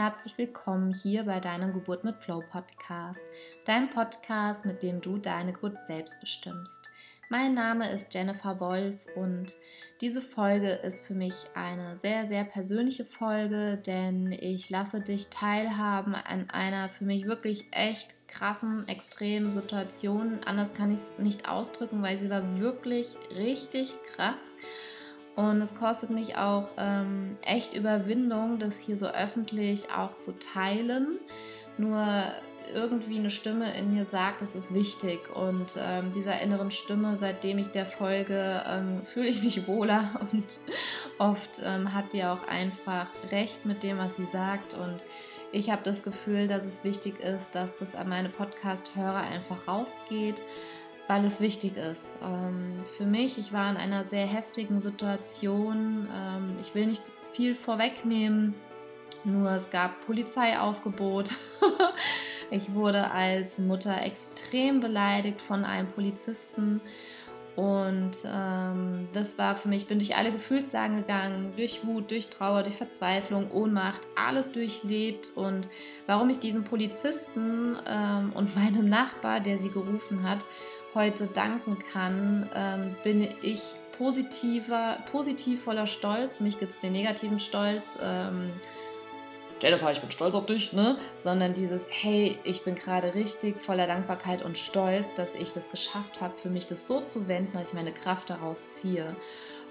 herzlich willkommen hier bei deinem Geburt mit Flow Podcast, dein Podcast, mit dem du deine Geburt selbst bestimmst. Mein Name ist Jennifer Wolf und diese Folge ist für mich eine sehr, sehr persönliche Folge, denn ich lasse dich teilhaben an einer für mich wirklich echt krassen, extremen Situation. Anders kann ich es nicht ausdrücken, weil sie war wirklich richtig krass. Und es kostet mich auch ähm, echt Überwindung, das hier so öffentlich auch zu teilen. Nur irgendwie eine Stimme in mir sagt, das ist wichtig. Und ähm, dieser inneren Stimme, seitdem ich der folge, ähm, fühle ich mich wohler und oft ähm, hat die auch einfach recht mit dem, was sie sagt. Und ich habe das Gefühl, dass es wichtig ist, dass das an meine Podcast-Hörer einfach rausgeht weil es wichtig ist. Ähm, für mich, ich war in einer sehr heftigen Situation. Ähm, ich will nicht viel vorwegnehmen, nur es gab Polizeiaufgebot. ich wurde als Mutter extrem beleidigt von einem Polizisten. Und ähm, das war für mich, bin durch alle Gefühlslagen gegangen, durch Wut, durch Trauer, durch Verzweiflung, Ohnmacht, alles durchlebt. Und warum ich diesen Polizisten ähm, und meinem Nachbar, der sie gerufen hat, heute danken kann, ähm, bin ich positiver, positiv voller Stolz. Für mich gibt es den negativen Stolz. Ähm, Jennifer, ich bin stolz auf dich, ne? Sondern dieses, hey, ich bin gerade richtig voller Dankbarkeit und Stolz, dass ich das geschafft habe, für mich das so zu wenden, dass ich meine Kraft daraus ziehe.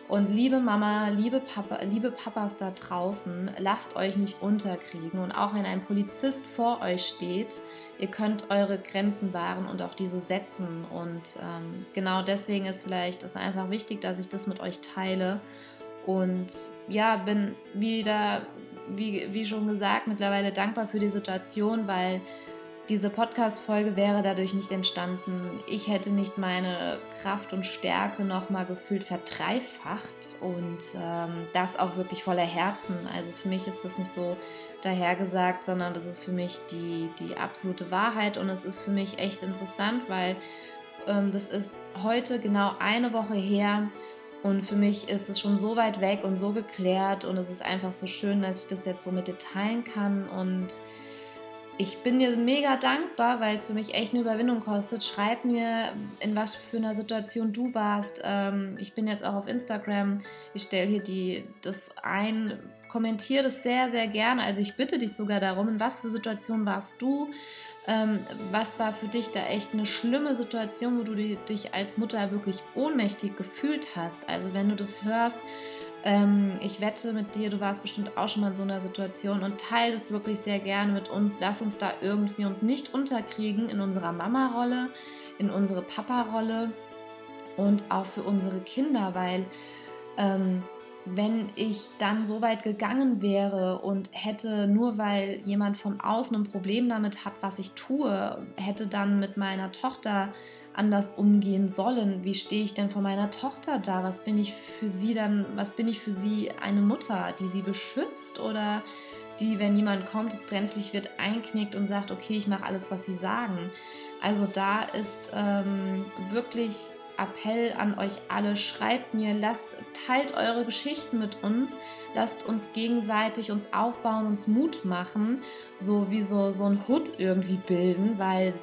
Und liebe Mama, liebe Papa, liebe Papas da draußen, lasst euch nicht unterkriegen. Und auch wenn ein Polizist vor euch steht, ihr könnt eure Grenzen wahren und auch diese setzen. Und ähm, genau deswegen ist vielleicht es einfach wichtig, dass ich das mit euch teile. Und ja, bin wieder, wie, wie schon gesagt, mittlerweile dankbar für die Situation, weil diese Podcast-Folge wäre dadurch nicht entstanden. Ich hätte nicht meine Kraft und Stärke nochmal gefühlt verdreifacht und ähm, das auch wirklich voller Herzen. Also für mich ist das nicht so dahergesagt, sondern das ist für mich die, die absolute Wahrheit und es ist für mich echt interessant, weil ähm, das ist heute genau eine Woche her und für mich ist es schon so weit weg und so geklärt und es ist einfach so schön, dass ich das jetzt so mit dir teilen kann und ich bin dir mega dankbar, weil es für mich echt eine Überwindung kostet. Schreib mir, in was für einer Situation du warst. Ähm, ich bin jetzt auch auf Instagram. Ich stelle hier die, das ein, kommentiere das sehr, sehr gerne. Also ich bitte dich sogar darum, in was für Situation warst du? Ähm, was war für dich da echt eine schlimme Situation, wo du dich als Mutter wirklich ohnmächtig gefühlt hast? Also wenn du das hörst, ähm, ich wette mit dir, du warst bestimmt auch schon mal in so einer Situation und teile das wirklich sehr gerne mit uns. Lass uns da irgendwie uns nicht unterkriegen in unserer Mama-Rolle, in unsere Papa-Rolle und auch für unsere Kinder, weil ähm, wenn ich dann so weit gegangen wäre und hätte, nur weil jemand von außen ein Problem damit hat, was ich tue, hätte dann mit meiner Tochter anders umgehen sollen. Wie stehe ich denn vor meiner Tochter da? Was bin ich für sie dann, was bin ich für sie eine Mutter, die sie beschützt oder die, wenn jemand kommt, es brenzlig wird, einknickt und sagt, okay, ich mache alles, was sie sagen. Also da ist ähm, wirklich Appell an euch alle, schreibt mir, lasst, teilt eure Geschichten mit uns, lasst uns gegenseitig uns aufbauen, uns Mut machen, so wie so, so ein Hut irgendwie bilden, weil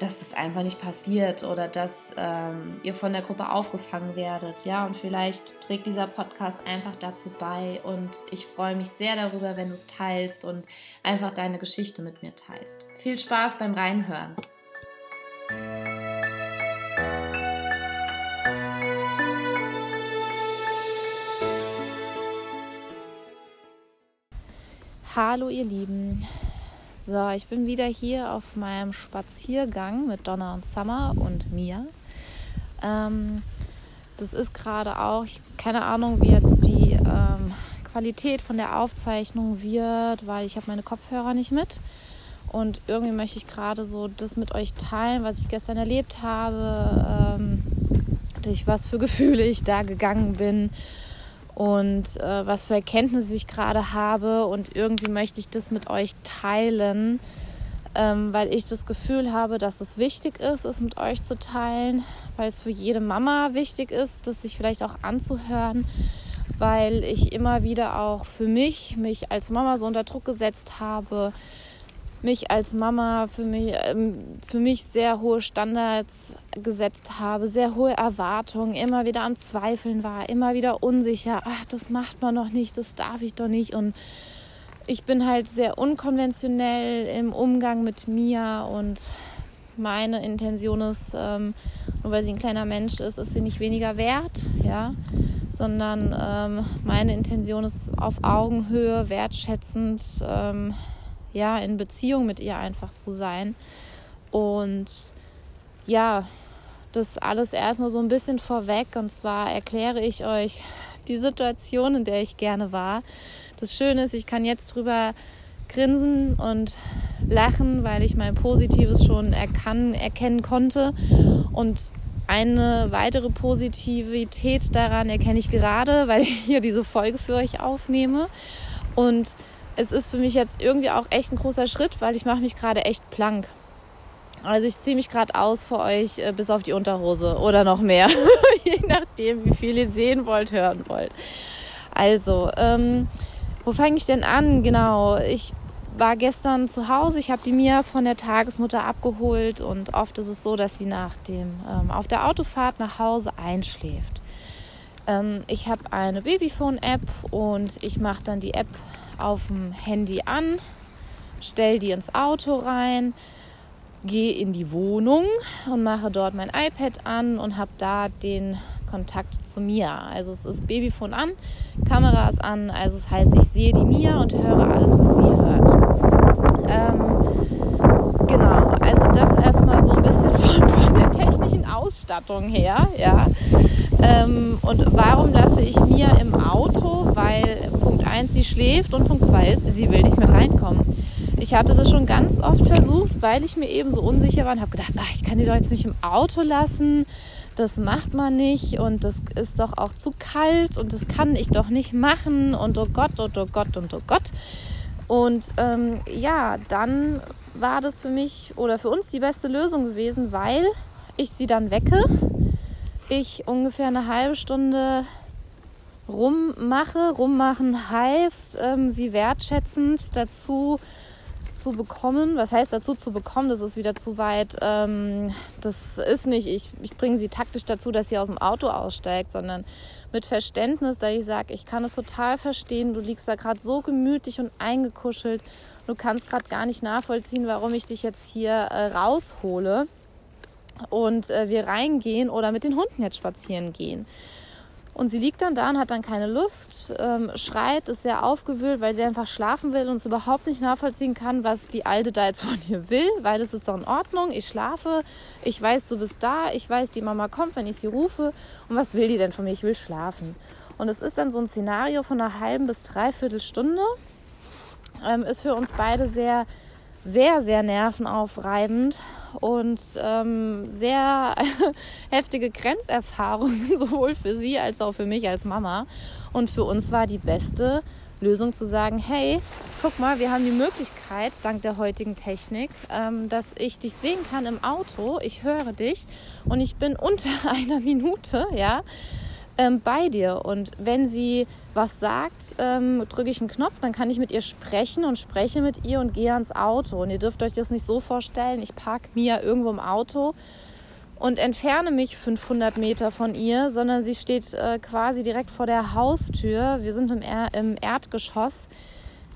dass das einfach nicht passiert oder dass ähm, ihr von der Gruppe aufgefangen werdet. Ja, und vielleicht trägt dieser Podcast einfach dazu bei. Und ich freue mich sehr darüber, wenn du es teilst und einfach deine Geschichte mit mir teilst. Viel Spaß beim Reinhören. Hallo ihr Lieben, so, ich bin wieder hier auf meinem Spaziergang mit Donna und Summer und Mia. Ähm, das ist gerade auch, keine Ahnung, wie jetzt die ähm, Qualität von der Aufzeichnung wird, weil ich habe meine Kopfhörer nicht mit. Und irgendwie möchte ich gerade so das mit euch teilen, was ich gestern erlebt habe, ähm, durch was für Gefühle ich da gegangen bin und äh, was für Erkenntnisse ich gerade habe. Und irgendwie möchte ich das mit euch teilen, ähm, weil ich das Gefühl habe, dass es wichtig ist, es mit euch zu teilen, weil es für jede Mama wichtig ist, das sich vielleicht auch anzuhören. weil ich immer wieder auch für mich, mich als Mama so unter Druck gesetzt habe, mich als Mama für mich, ähm, für mich sehr hohe Standards gesetzt habe, sehr hohe Erwartungen, immer wieder am Zweifeln war, immer wieder unsicher, ach, das macht man doch nicht, das darf ich doch nicht. Und ich bin halt sehr unkonventionell im Umgang mit mir. Und meine Intention ist, ähm, nur weil sie ein kleiner Mensch ist, ist sie nicht weniger wert, ja, sondern ähm, meine Intention ist auf Augenhöhe, wertschätzend, ähm, ja, in Beziehung mit ihr einfach zu sein. Und ja, das alles erstmal so ein bisschen vorweg. Und zwar erkläre ich euch die Situation, in der ich gerne war. Das Schöne ist, ich kann jetzt drüber grinsen und lachen, weil ich mein Positives schon erkan erkennen konnte. Und eine weitere Positivität daran erkenne ich gerade, weil ich hier diese Folge für euch aufnehme. Und es ist für mich jetzt irgendwie auch echt ein großer Schritt, weil ich mache mich gerade echt plank. Also ich ziehe mich gerade aus für euch äh, bis auf die Unterhose oder noch mehr, je nachdem, wie viel ihr sehen wollt, hören wollt. Also, ähm, wo fange ich denn an? Genau, ich war gestern zu Hause. Ich habe die Mia von der Tagesmutter abgeholt und oft ist es so, dass sie nach dem ähm, auf der Autofahrt nach Hause einschläft. Ähm, ich habe eine Babyphone-App und ich mache dann die App auf dem Handy an, stelle die ins Auto rein, gehe in die Wohnung und mache dort mein iPad an und habe da den Kontakt zu Mia. Also es ist Babyphone an, Kamera ist an, also es heißt, ich sehe die Mia und höre alles, was sie hört. Ähm, genau, also das erstmal so ein bisschen von, von der technischen Ausstattung her, ja. Ähm, und warum lasse ich Mia im Auto? 1, sie schläft und Punkt 2 ist, sie will nicht mit reinkommen. Ich hatte das schon ganz oft versucht, weil ich mir eben so unsicher war und habe gedacht, ach, ich kann die doch jetzt nicht im Auto lassen das macht man nicht und das ist doch auch zu kalt und das kann ich doch nicht machen und oh Gott und oh Gott und oh Gott. Und ähm, ja, dann war das für mich oder für uns die beste Lösung gewesen, weil ich sie dann wecke, ich ungefähr eine halbe Stunde rummache. Rummachen heißt, ähm, sie wertschätzend dazu zu bekommen. Was heißt dazu zu bekommen? Das ist wieder zu weit. Ähm, das ist nicht, ich, ich bringe sie taktisch dazu, dass sie aus dem Auto aussteigt, sondern mit Verständnis, da ich sage, ich kann es total verstehen. Du liegst da gerade so gemütlich und eingekuschelt. Du kannst gerade gar nicht nachvollziehen, warum ich dich jetzt hier äh, raushole und äh, wir reingehen oder mit den Hunden jetzt spazieren gehen. Und sie liegt dann da und hat dann keine Lust, ähm, schreit, ist sehr aufgewühlt, weil sie einfach schlafen will und es überhaupt nicht nachvollziehen kann, was die Alte da jetzt von ihr will, weil es ist doch in Ordnung, ich schlafe, ich weiß, du bist da, ich weiß, die Mama kommt, wenn ich sie rufe und was will die denn von mir? Ich will schlafen. Und es ist dann so ein Szenario von einer halben bis dreiviertel Stunde, ähm, ist für uns beide sehr sehr, sehr nervenaufreibend und ähm, sehr heftige Grenzerfahrungen, sowohl für sie als auch für mich als Mama. Und für uns war die beste Lösung zu sagen, hey, guck mal, wir haben die Möglichkeit, dank der heutigen Technik, ähm, dass ich dich sehen kann im Auto, ich höre dich und ich bin unter einer Minute, ja, ähm, bei dir. Und wenn sie was sagt, ähm, drücke ich einen Knopf, dann kann ich mit ihr sprechen und spreche mit ihr und gehe ans Auto. Und ihr dürft euch das nicht so vorstellen, ich parke Mia irgendwo im Auto und entferne mich 500 Meter von ihr, sondern sie steht äh, quasi direkt vor der Haustür. Wir sind im, er im Erdgeschoss.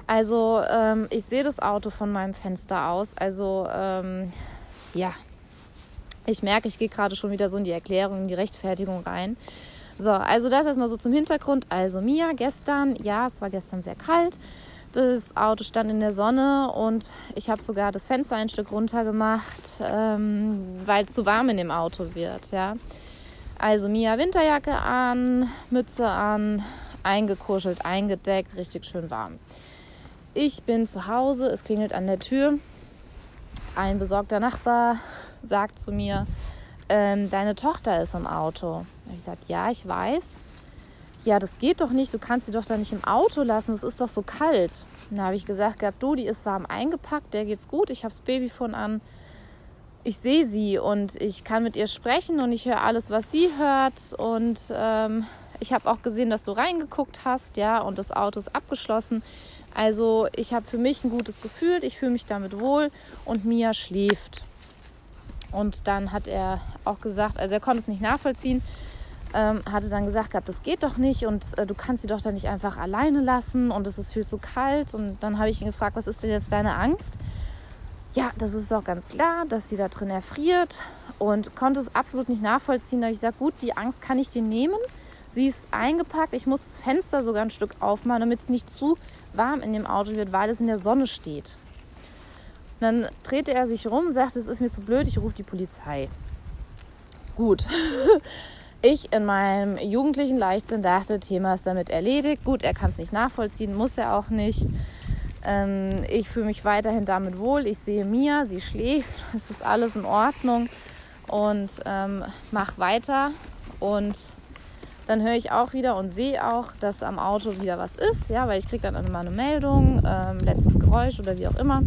Also ähm, ich sehe das Auto von meinem Fenster aus. Also ähm, ja, ich merke, ich gehe gerade schon wieder so in die Erklärung, in die Rechtfertigung rein. So, also das erstmal so zum Hintergrund. Also Mia gestern, ja, es war gestern sehr kalt. Das Auto stand in der Sonne und ich habe sogar das Fenster ein Stück runter gemacht, ähm, weil es zu warm in dem Auto wird. Ja. Also Mia Winterjacke an, Mütze an, eingekuschelt, eingedeckt, richtig schön warm. Ich bin zu Hause, es klingelt an der Tür. Ein besorgter Nachbar sagt zu mir, ähm, deine Tochter ist im Auto. Ich gesagt, ja, ich weiß. Ja, das geht doch nicht, du kannst sie doch da nicht im Auto lassen, es ist doch so kalt. Dann habe ich gesagt gehabt, du, die ist warm eingepackt, der geht's gut, ich habe das Babyphone an. Ich sehe sie und ich kann mit ihr sprechen und ich höre alles, was sie hört. Und ähm, Ich habe auch gesehen, dass du reingeguckt hast, ja, und das Auto ist abgeschlossen. Also ich habe für mich ein gutes Gefühl, ich fühle mich damit wohl und Mia schläft. Und dann hat er auch gesagt, also er konnte es nicht nachvollziehen, ähm, hatte dann gesagt gehabt, das geht doch nicht und äh, du kannst sie doch dann nicht einfach alleine lassen und es ist viel zu kalt. Und dann habe ich ihn gefragt, was ist denn jetzt deine Angst? Ja, das ist doch ganz klar, dass sie da drin erfriert und konnte es absolut nicht nachvollziehen. Da habe ich gesagt, gut, die Angst kann ich dir nehmen. Sie ist eingepackt. Ich muss das Fenster sogar ein Stück aufmachen, damit es nicht zu warm in dem Auto wird, weil es in der Sonne steht. Und dann drehte er sich rum, sagte, es ist mir zu blöd, ich rufe die Polizei. Gut. Ich in meinem jugendlichen Leichtsinn dachte, Thema ist damit erledigt. Gut, er kann es nicht nachvollziehen, muss er auch nicht. Ähm, ich fühle mich weiterhin damit wohl. Ich sehe Mia, sie schläft, es ist alles in Ordnung und ähm, mach weiter. Und dann höre ich auch wieder und sehe auch, dass am Auto wieder was ist, ja, weil ich kriege dann immer eine Meldung, ähm, letztes Geräusch oder wie auch immer.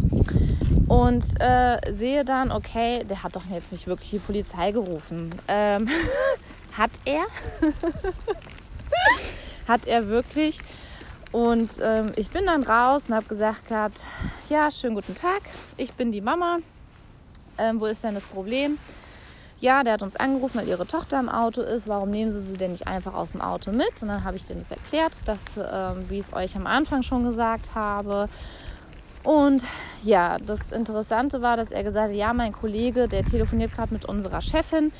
Und äh, sehe dann, okay, der hat doch jetzt nicht wirklich die Polizei gerufen. Ähm, hat er? hat er wirklich? Und ähm, ich bin dann raus und habe gesagt gehabt, ja, schönen guten Tag, ich bin die Mama. Ähm, wo ist denn das Problem? Ja, der hat uns angerufen, weil ihre Tochter im Auto ist. Warum nehmen Sie sie denn nicht einfach aus dem Auto mit? Und dann habe ich denen das erklärt, dass, ähm, wie ich es euch am Anfang schon gesagt habe. Und ja, das Interessante war, dass er gesagt hat, ja, mein Kollege, der telefoniert gerade mit unserer Chefin,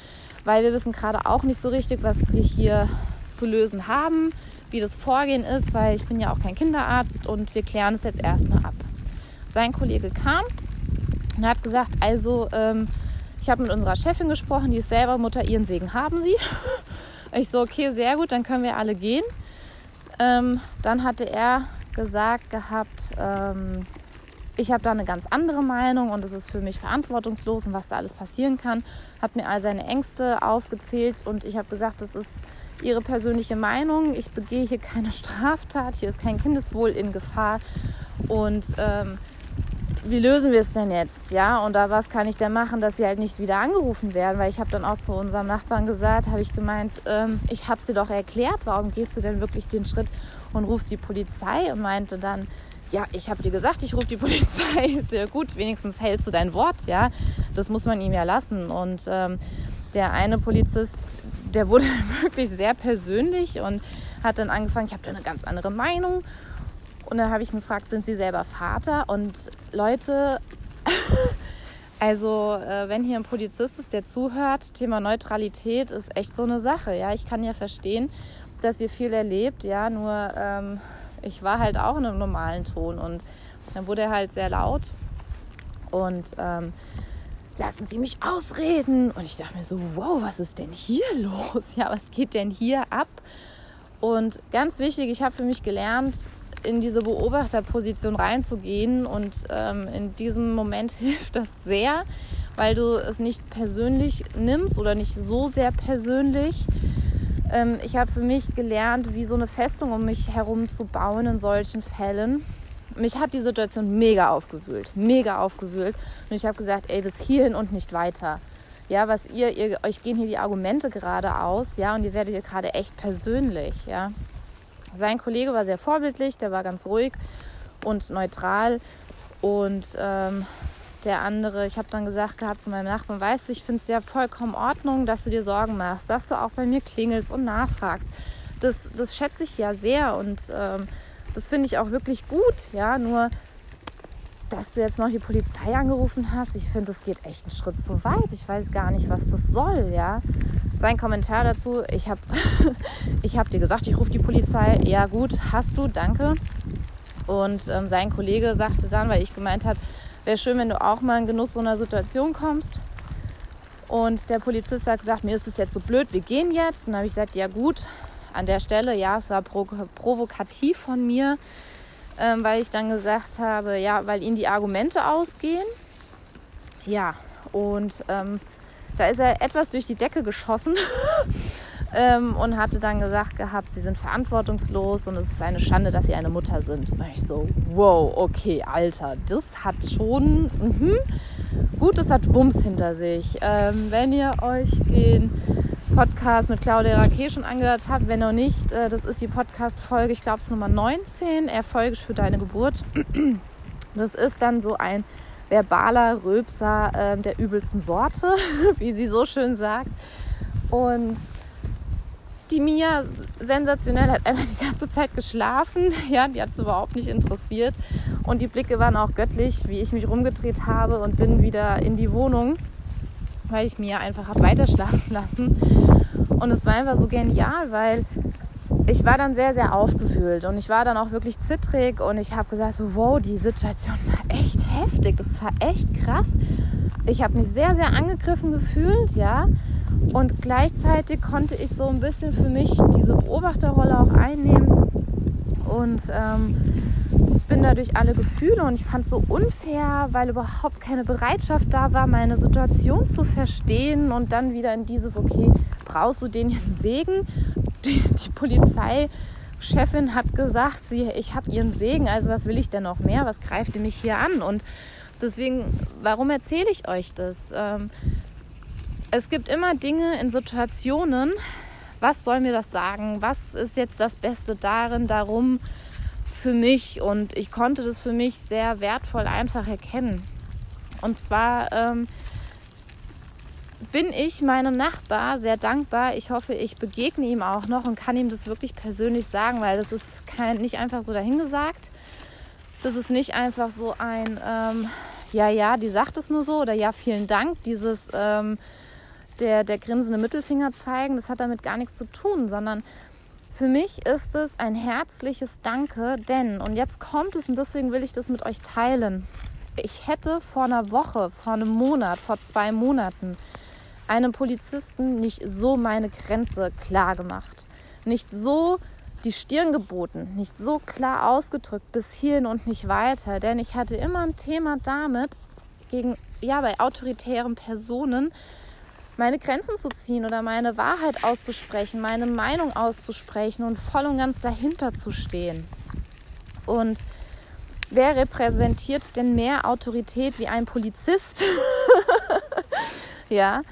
weil wir wissen gerade auch nicht so richtig, was wir hier zu lösen haben, wie das Vorgehen ist, weil ich bin ja auch kein Kinderarzt und wir klären es jetzt erstmal ab. Sein Kollege kam und hat gesagt, also ähm, ich habe mit unserer Chefin gesprochen, die ist selber Mutter, ihren Segen haben sie. Ich so, okay, sehr gut, dann können wir alle gehen. Ähm, dann hatte er gesagt gehabt, ähm, ich habe da eine ganz andere Meinung und es ist für mich verantwortungslos und was da alles passieren kann. Hat mir all seine Ängste aufgezählt und ich habe gesagt, das ist ihre persönliche Meinung. Ich begehe hier keine Straftat, hier ist kein Kindeswohl in Gefahr und ähm, wie lösen wir es denn jetzt? Ja, und da was kann ich denn machen, dass sie halt nicht wieder angerufen werden? Weil ich habe dann auch zu unserem Nachbarn gesagt, habe ich gemeint, ähm, ich habe sie doch erklärt, warum gehst du denn wirklich den Schritt und rufst die Polizei? Und meinte dann, ja, ich habe dir gesagt, ich rufe die Polizei. Ist ja gut, wenigstens hältst du dein Wort, ja. Das muss man ihm ja lassen. Und ähm, der eine Polizist, der wurde wirklich sehr persönlich und hat dann angefangen, ich habe da eine ganz andere Meinung und dann habe ich ihn gefragt, sind Sie selber Vater? Und Leute, also äh, wenn hier ein Polizist ist, der zuhört, Thema Neutralität ist echt so eine Sache. Ja, ich kann ja verstehen, dass ihr viel erlebt. Ja, nur ähm, ich war halt auch in einem normalen Ton und dann wurde er halt sehr laut und ähm, lassen Sie mich ausreden. Und ich dachte mir so, wow, was ist denn hier los? Ja, was geht denn hier ab? Und ganz wichtig, ich habe für mich gelernt, in diese Beobachterposition reinzugehen. Und ähm, in diesem Moment hilft das sehr, weil du es nicht persönlich nimmst oder nicht so sehr persönlich. Ähm, ich habe für mich gelernt, wie so eine Festung um mich herum zu bauen in solchen Fällen. Mich hat die Situation mega aufgewühlt, mega aufgewühlt. Und ich habe gesagt, ey, bis hierhin und nicht weiter. Ja, was ihr, ihr, euch gehen hier die Argumente gerade aus, ja, und ihr werdet hier gerade echt persönlich, ja. Sein Kollege war sehr vorbildlich, der war ganz ruhig und neutral. Und ähm, der andere, ich habe dann gesagt gehabt zu meinem Nachbarn, weißt du, ich finde es ja vollkommen in Ordnung, dass du dir Sorgen machst, dass du auch bei mir klingelst und nachfragst. Das, das schätze ich ja sehr und ähm, das finde ich auch wirklich gut. Ja, nur dass du jetzt noch die Polizei angerufen hast, ich finde, das geht echt einen Schritt zu weit. Ich weiß gar nicht, was das soll, ja. Sein Kommentar dazu, ich habe ich hab dir gesagt, ich rufe die Polizei. Ja gut, hast du, danke. Und ähm, sein Kollege sagte dann, weil ich gemeint habe, wäre schön, wenn du auch mal in Genuss so einer Situation kommst. Und der Polizist hat gesagt, mir ist es jetzt so blöd, wir gehen jetzt. Und dann habe ich gesagt, ja gut, an der Stelle, ja, es war provokativ von mir ähm, weil ich dann gesagt habe, ja, weil ihnen die Argumente ausgehen. Ja, und ähm, da ist er etwas durch die Decke geschossen ähm, und hatte dann gesagt gehabt, sie sind verantwortungslos und es ist eine Schande, dass sie eine Mutter sind. Und ich so, wow, okay, Alter, das hat schon, mh, gut, das hat Wumms hinter sich. Ähm, wenn ihr euch den Podcast mit Claudia Raquet schon angehört habt. Wenn noch nicht, äh, das ist die Podcast-Folge, ich glaube es Nummer 19, Erfolgisch für deine Geburt. Das ist dann so ein verbaler Röpser äh, der übelsten Sorte, wie sie so schön sagt. Und die Mia, sensationell, hat einfach die ganze Zeit geschlafen. Ja, die hat es überhaupt nicht interessiert. Und die Blicke waren auch göttlich, wie ich mich rumgedreht habe und bin wieder in die Wohnung weil ich mir einfach habe weiterschlafen lassen. Und es war einfach so genial, weil ich war dann sehr, sehr aufgewühlt und ich war dann auch wirklich zittrig und ich habe gesagt, so, wow, die Situation war echt heftig, das war echt krass. Ich habe mich sehr, sehr angegriffen gefühlt, ja. Und gleichzeitig konnte ich so ein bisschen für mich diese Beobachterrolle auch einnehmen und ähm, bin da durch alle Gefühle und ich fand es so unfair, weil überhaupt keine Bereitschaft da war, meine Situation zu verstehen und dann wieder in dieses, okay, brauchst du den jetzt Segen? Die, die Polizeichefin hat gesagt, sie, ich habe ihren Segen, also was will ich denn noch mehr? Was greift ihr mich hier an? Und deswegen, warum erzähle ich euch das? Ähm, es gibt immer Dinge in Situationen, was soll mir das sagen? Was ist jetzt das Beste darin, darum, für mich und ich konnte das für mich sehr wertvoll einfach erkennen. Und zwar ähm, bin ich meinem Nachbar sehr dankbar. Ich hoffe, ich begegne ihm auch noch und kann ihm das wirklich persönlich sagen, weil das ist kein, nicht einfach so dahingesagt. Das ist nicht einfach so ein, ähm, ja, ja, die sagt es nur so oder ja, vielen Dank. Dieses, ähm, der, der grinsende Mittelfinger zeigen, das hat damit gar nichts zu tun, sondern für mich ist es ein herzliches Danke, denn, und jetzt kommt es und deswegen will ich das mit euch teilen. Ich hätte vor einer Woche, vor einem Monat, vor zwei Monaten einem Polizisten nicht so meine Grenze klar gemacht. Nicht so die Stirn geboten, nicht so klar ausgedrückt bis hierhin und nicht weiter. Denn ich hatte immer ein Thema damit, gegen, ja, bei autoritären Personen meine Grenzen zu ziehen oder meine Wahrheit auszusprechen, meine Meinung auszusprechen und voll und ganz dahinter zu stehen. Und wer repräsentiert denn mehr Autorität wie ein Polizist? ja,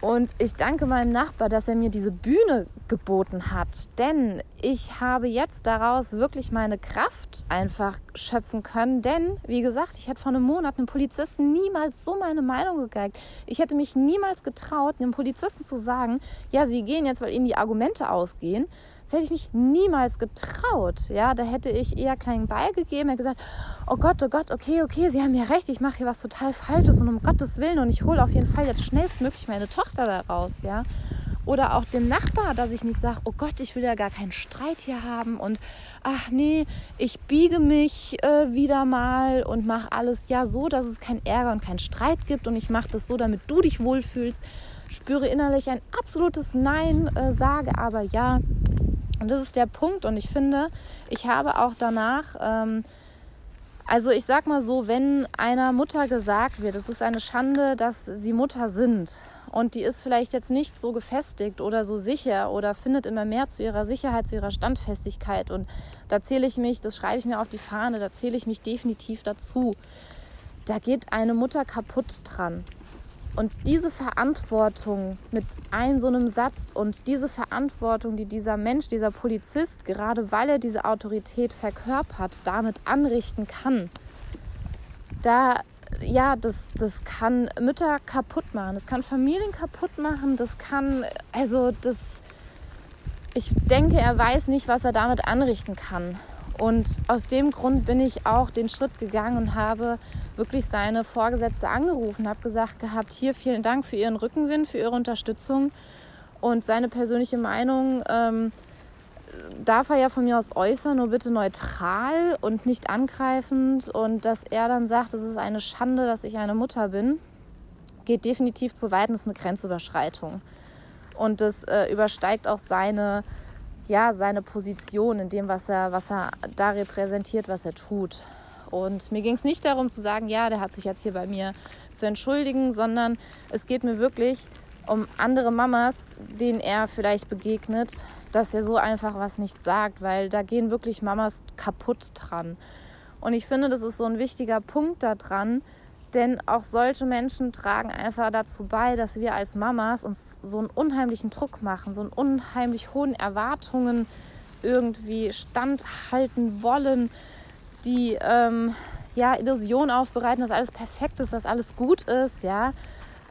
und ich danke meinem Nachbar, dass er mir diese Bühne geboten hat. Denn ich habe jetzt daraus wirklich meine Kraft einfach schöpfen können. Denn, wie gesagt, ich hätte vor einem Monat einem Polizisten niemals so meine Meinung gegeigt. Ich hätte mich niemals getraut, einem Polizisten zu sagen, ja, Sie gehen jetzt, weil Ihnen die Argumente ausgehen. Das hätte ich mich niemals getraut. Ja, da hätte ich eher kleinen Ball gegeben, hätte gesagt, oh Gott, oh Gott, okay, okay, Sie haben ja recht, ich mache hier was total Falsches und um Gottes Willen und ich hole auf jeden Fall jetzt schnellstmöglich meine Tochter da raus, ja. Oder auch dem Nachbar, dass ich nicht sage, oh Gott, ich will ja gar keinen Streit hier haben und ach nee, ich biege mich äh, wieder mal und mache alles ja so, dass es keinen Ärger und keinen Streit gibt und ich mache das so, damit du dich wohlfühlst. Spüre innerlich ein absolutes Nein, äh, sage aber ja, und das ist der Punkt. Und ich finde, ich habe auch danach, ähm, also ich sag mal so, wenn einer Mutter gesagt wird, es ist eine Schande, dass sie Mutter sind und die ist vielleicht jetzt nicht so gefestigt oder so sicher oder findet immer mehr zu ihrer Sicherheit, zu ihrer Standfestigkeit. Und da zähle ich mich, das schreibe ich mir auf die Fahne, da zähle ich mich definitiv dazu. Da geht eine Mutter kaputt dran. Und diese Verantwortung mit einem so einem Satz und diese Verantwortung, die dieser Mensch, dieser Polizist, gerade weil er diese Autorität verkörpert, damit anrichten kann, da, ja, das, das kann Mütter kaputt machen, das kann Familien kaputt machen, das kann, also das, ich denke, er weiß nicht, was er damit anrichten kann. Und aus dem Grund bin ich auch den Schritt gegangen und habe wirklich seine Vorgesetzte angerufen, habe gesagt gehabt, hier vielen Dank für Ihren Rückenwind, für Ihre Unterstützung und seine persönliche Meinung ähm, darf er ja von mir aus äußern, nur bitte neutral und nicht angreifend und dass er dann sagt, es ist eine Schande, dass ich eine Mutter bin, geht definitiv zu weit und ist eine Grenzüberschreitung. Und das äh, übersteigt auch seine, ja, seine Position in dem, was er, was er da repräsentiert, was er tut. Und mir ging es nicht darum zu sagen, ja, der hat sich jetzt hier bei mir zu entschuldigen, sondern es geht mir wirklich um andere Mamas, denen er vielleicht begegnet, dass er so einfach was nicht sagt, weil da gehen wirklich Mamas kaputt dran. Und ich finde, das ist so ein wichtiger Punkt daran, Denn auch solche Menschen tragen einfach dazu bei, dass wir als Mamas uns so einen unheimlichen Druck machen, so einen unheimlich hohen Erwartungen irgendwie standhalten wollen, die ähm, ja Illusion aufbereiten, dass alles perfekt ist, dass alles gut ist, ja.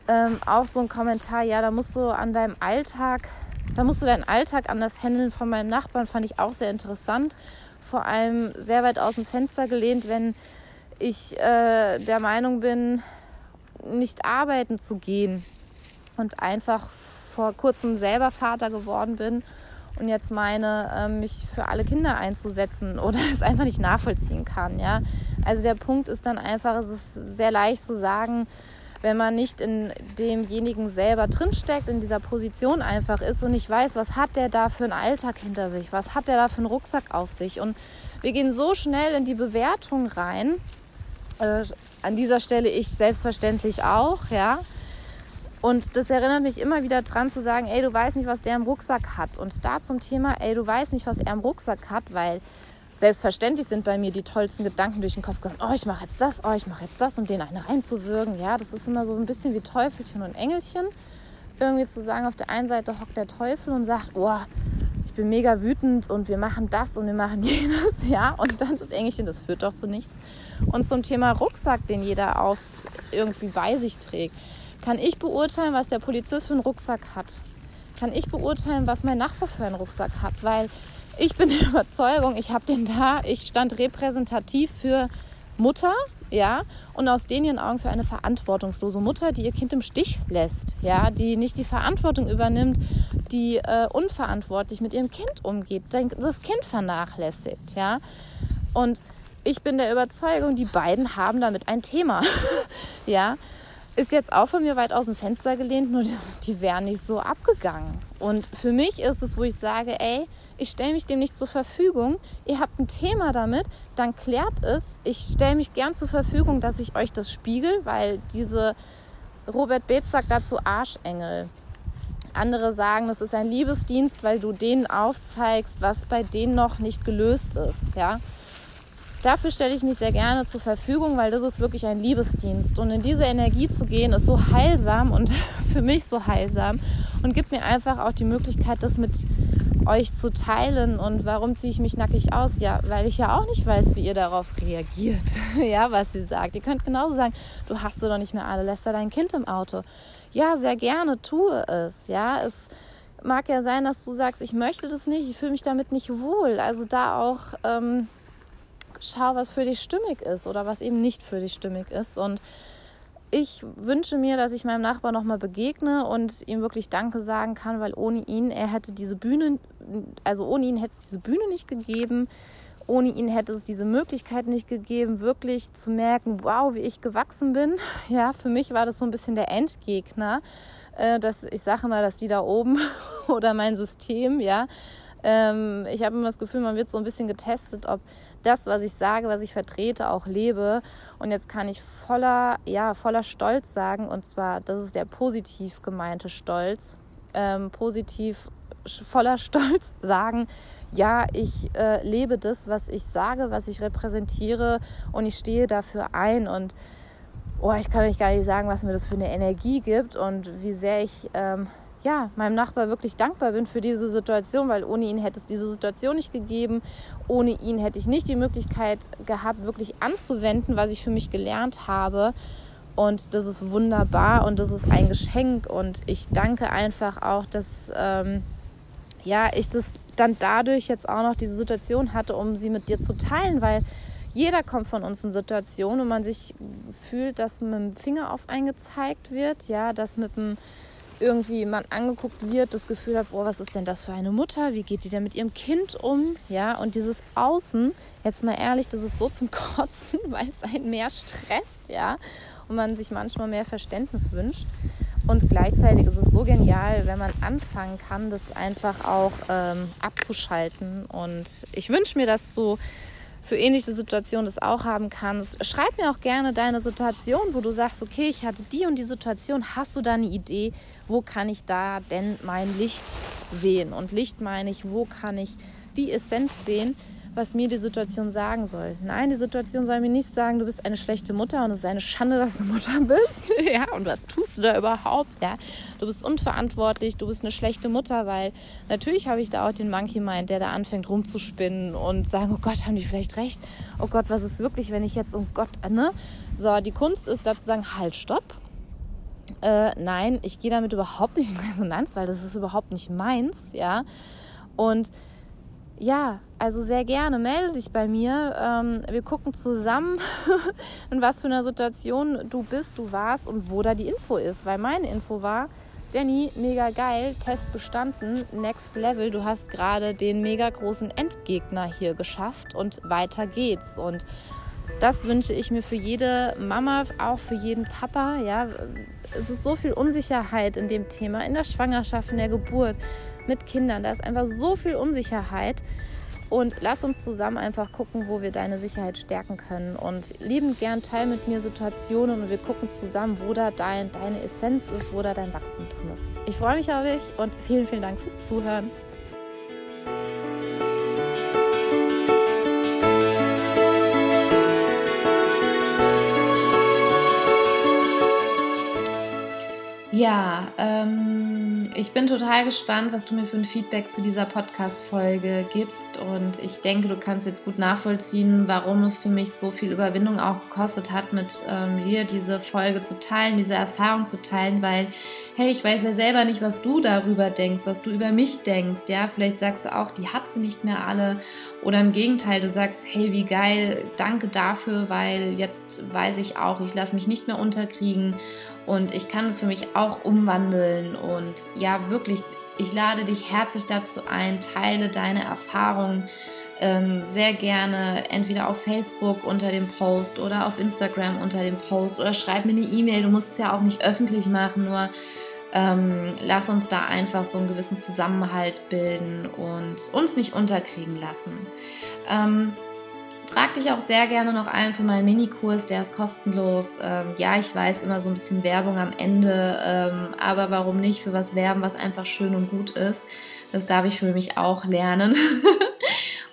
Ähm, auch so ein Kommentar, ja, da musst du an deinem Alltag, da musst du deinen Alltag anders handeln von meinem Nachbarn, fand ich auch sehr interessant. Vor allem sehr weit aus dem Fenster gelehnt, wenn ich äh, der Meinung bin, nicht arbeiten zu gehen und einfach vor kurzem selber Vater geworden bin und jetzt meine, äh, mich für alle Kinder einzusetzen oder es einfach nicht nachvollziehen kann. Ja? Also der Punkt ist dann einfach, es ist sehr leicht zu sagen, wenn man nicht in demjenigen selber drinsteckt, in dieser Position einfach ist und nicht weiß, was hat der da für einen Alltag hinter sich, was hat der da für einen Rucksack auf sich. Und wir gehen so schnell in die Bewertung rein, äh, an dieser Stelle ich selbstverständlich auch, ja. Und das erinnert mich immer wieder dran zu sagen, ey, du weißt nicht, was der im Rucksack hat. Und da zum Thema, ey, du weißt nicht, was er im Rucksack hat, weil selbstverständlich sind bei mir die tollsten Gedanken durch den Kopf gegangen. Oh, ich mache jetzt das, oh, ich mache jetzt das, um den einen reinzuwürgen. Ja, das ist immer so ein bisschen wie Teufelchen und Engelchen. Irgendwie zu sagen, auf der einen Seite hockt der Teufel und sagt, oh, ich bin mega wütend und wir machen das und wir machen jenes, ja. Und dann das Engelchen, das führt doch zu nichts. Und zum Thema Rucksack, den jeder aufs irgendwie bei sich trägt, kann ich beurteilen, was der Polizist für einen Rucksack hat. Kann ich beurteilen, was mein Nachbar für einen Rucksack hat, weil ich bin der Überzeugung, ich habe den da, ich stand repräsentativ für Mutter, ja, und aus den ihren Augen für eine verantwortungslose Mutter, die ihr Kind im Stich lässt, ja, die nicht die Verantwortung übernimmt, die äh, unverantwortlich mit ihrem Kind umgeht, das Kind vernachlässigt, ja. Und ich bin der Überzeugung, die beiden haben damit ein Thema. ja, ist jetzt auch von mir weit aus dem Fenster gelehnt, nur die, die wären nicht so abgegangen. Und für mich ist es, wo ich sage, ey, ich stelle mich dem nicht zur Verfügung. Ihr habt ein Thema damit, dann klärt es. Ich stelle mich gern zur Verfügung, dass ich euch das spiegel, weil diese Robert Beetz sagt dazu Arschengel. Andere sagen, das ist ein Liebesdienst, weil du denen aufzeigst, was bei denen noch nicht gelöst ist. Ja? Dafür stelle ich mich sehr gerne zur Verfügung, weil das ist wirklich ein Liebesdienst. Und in diese Energie zu gehen, ist so heilsam und für mich so heilsam und gibt mir einfach auch die Möglichkeit, das mit euch zu teilen. Und warum ziehe ich mich nackig aus? Ja, weil ich ja auch nicht weiß, wie ihr darauf reagiert. ja, was sie sagt. Ihr könnt genauso sagen, du hast du doch nicht mehr alle, lässt da dein Kind im Auto. Ja, sehr gerne, tue es. Ja, es mag ja sein, dass du sagst, ich möchte das nicht, ich fühle mich damit nicht wohl. Also da auch ähm, schau, was für dich stimmig ist oder was eben nicht für dich stimmig ist. Und ich wünsche mir, dass ich meinem Nachbar nochmal begegne und ihm wirklich Danke sagen kann, weil ohne ihn, er hätte diese Bühne, also ohne ihn hätte es diese Bühne nicht gegeben. Ohne ihn hätte es diese Möglichkeit nicht gegeben, wirklich zu merken, wow, wie ich gewachsen bin. Ja, für mich war das so ein bisschen der Endgegner. Äh, dass ich sage mal, dass die da oben oder mein System, ja, ähm, ich habe immer das Gefühl, man wird so ein bisschen getestet, ob das, was ich sage, was ich vertrete, auch lebe. Und jetzt kann ich voller, ja, voller Stolz sagen, und zwar, das ist der positiv gemeinte Stolz, ähm, positiv voller Stolz sagen, ja, ich äh, lebe das, was ich sage, was ich repräsentiere und ich stehe dafür ein und oh, ich kann euch gar nicht sagen, was mir das für eine Energie gibt und wie sehr ich ähm, ja, meinem Nachbar wirklich dankbar bin für diese Situation, weil ohne ihn hätte es diese Situation nicht gegeben. Ohne ihn hätte ich nicht die Möglichkeit gehabt, wirklich anzuwenden, was ich für mich gelernt habe. Und das ist wunderbar und das ist ein Geschenk. Und ich danke einfach auch, dass ähm, ja, ich das dann dadurch jetzt auch noch diese Situation hatte, um sie mit dir zu teilen, weil jeder kommt von uns in Situationen, wo man sich fühlt, dass mit dem Finger auf einen gezeigt wird, ja, dass mit dem irgendwie man angeguckt wird, das Gefühl hat, boah, was ist denn das für eine Mutter? Wie geht die denn mit ihrem Kind um? Ja, und dieses Außen, jetzt mal ehrlich, das ist so zum Kotzen, weil es einen mehr stresst, ja, und man sich manchmal mehr Verständnis wünscht. Und gleichzeitig ist es so genial, wenn man anfangen kann, das einfach auch ähm, abzuschalten. Und ich wünsche mir, dass du für ähnliche Situationen das auch haben kannst. Schreib mir auch gerne deine Situation, wo du sagst, okay, ich hatte die und die Situation. Hast du da eine Idee, wo kann ich da denn mein Licht sehen? Und Licht meine ich, wo kann ich die Essenz sehen? Was mir die Situation sagen soll. Nein, die Situation soll mir nicht sagen, du bist eine schlechte Mutter und es ist eine Schande, dass du Mutter bist. ja, und was tust du da überhaupt? Ja, du bist unverantwortlich, du bist eine schlechte Mutter, weil natürlich habe ich da auch den Monkey Mind, der da anfängt rumzuspinnen und sagen, oh Gott, haben die vielleicht recht? Oh Gott, was ist wirklich, wenn ich jetzt, oh Gott, ne? So, die Kunst ist da zu sagen, halt, stopp. Äh, nein, ich gehe damit überhaupt nicht in Resonanz, weil das ist überhaupt nicht meins, ja. Und ja, also sehr gerne, melde dich bei mir. Ähm, wir gucken zusammen, in was für einer Situation du bist, du warst und wo da die Info ist. Weil meine Info war, Jenny, mega geil, Test bestanden, next level. Du hast gerade den mega großen Endgegner hier geschafft und weiter geht's. Und das wünsche ich mir für jede Mama, auch für jeden Papa. Ja, es ist so viel Unsicherheit in dem Thema, in der Schwangerschaft, in der Geburt mit Kindern. Da ist einfach so viel Unsicherheit. Und lass uns zusammen einfach gucken, wo wir deine Sicherheit stärken können. Und lieben gern teil mit mir Situationen und wir gucken zusammen, wo da dein, deine Essenz ist, wo da dein Wachstum drin ist. Ich freue mich auf dich und vielen, vielen Dank fürs Zuhören. Ja, ähm, ich bin total gespannt, was du mir für ein Feedback zu dieser Podcast-Folge gibst. Und ich denke, du kannst jetzt gut nachvollziehen, warum es für mich so viel Überwindung auch gekostet hat, mit ähm, dir diese Folge zu teilen, diese Erfahrung zu teilen, weil, hey, ich weiß ja selber nicht, was du darüber denkst, was du über mich denkst. Ja, vielleicht sagst du auch, die hat sie nicht mehr alle. Oder im Gegenteil, du sagst, hey, wie geil, danke dafür, weil jetzt weiß ich auch, ich lasse mich nicht mehr unterkriegen und ich kann es für mich auch umwandeln. Und ja, wirklich, ich lade dich herzlich dazu ein, teile deine Erfahrungen ähm, sehr gerne entweder auf Facebook unter dem Post oder auf Instagram unter dem Post oder schreib mir eine E-Mail. Du musst es ja auch nicht öffentlich machen, nur ähm, lass uns da einfach so einen gewissen Zusammenhalt bilden und uns nicht unterkriegen lassen. Ähm, trag dich auch sehr gerne noch ein für meinen Minikurs, der ist kostenlos. Ähm, ja, ich weiß immer so ein bisschen Werbung am Ende, ähm, aber warum nicht für was werben, was einfach schön und gut ist? Das darf ich für mich auch lernen.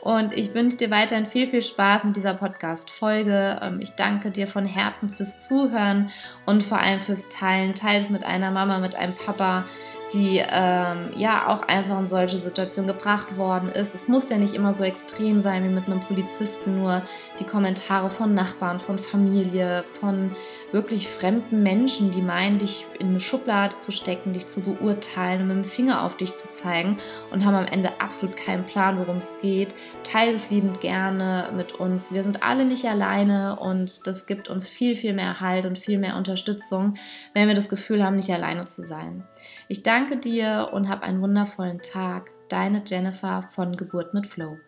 und ich wünsche dir weiterhin viel, viel Spaß mit dieser Podcast-Folge. Ähm, ich danke dir von Herzen fürs Zuhören und vor allem fürs Teilen. Teil es mit einer Mama, mit einem Papa die ähm, ja auch einfach in solche Situationen gebracht worden ist. Es muss ja nicht immer so extrem sein wie mit einem Polizisten, nur die Kommentare von Nachbarn, von Familie, von wirklich fremden Menschen, die meinen, dich in eine Schublade zu stecken, dich zu beurteilen und mit dem Finger auf dich zu zeigen und haben am Ende absolut keinen Plan, worum es geht. Teil es liebend gerne mit uns. Wir sind alle nicht alleine und das gibt uns viel, viel mehr Halt und viel mehr Unterstützung, wenn wir das Gefühl haben, nicht alleine zu sein. Ich danke dir und hab einen wundervollen Tag. Deine Jennifer von Geburt mit Flow.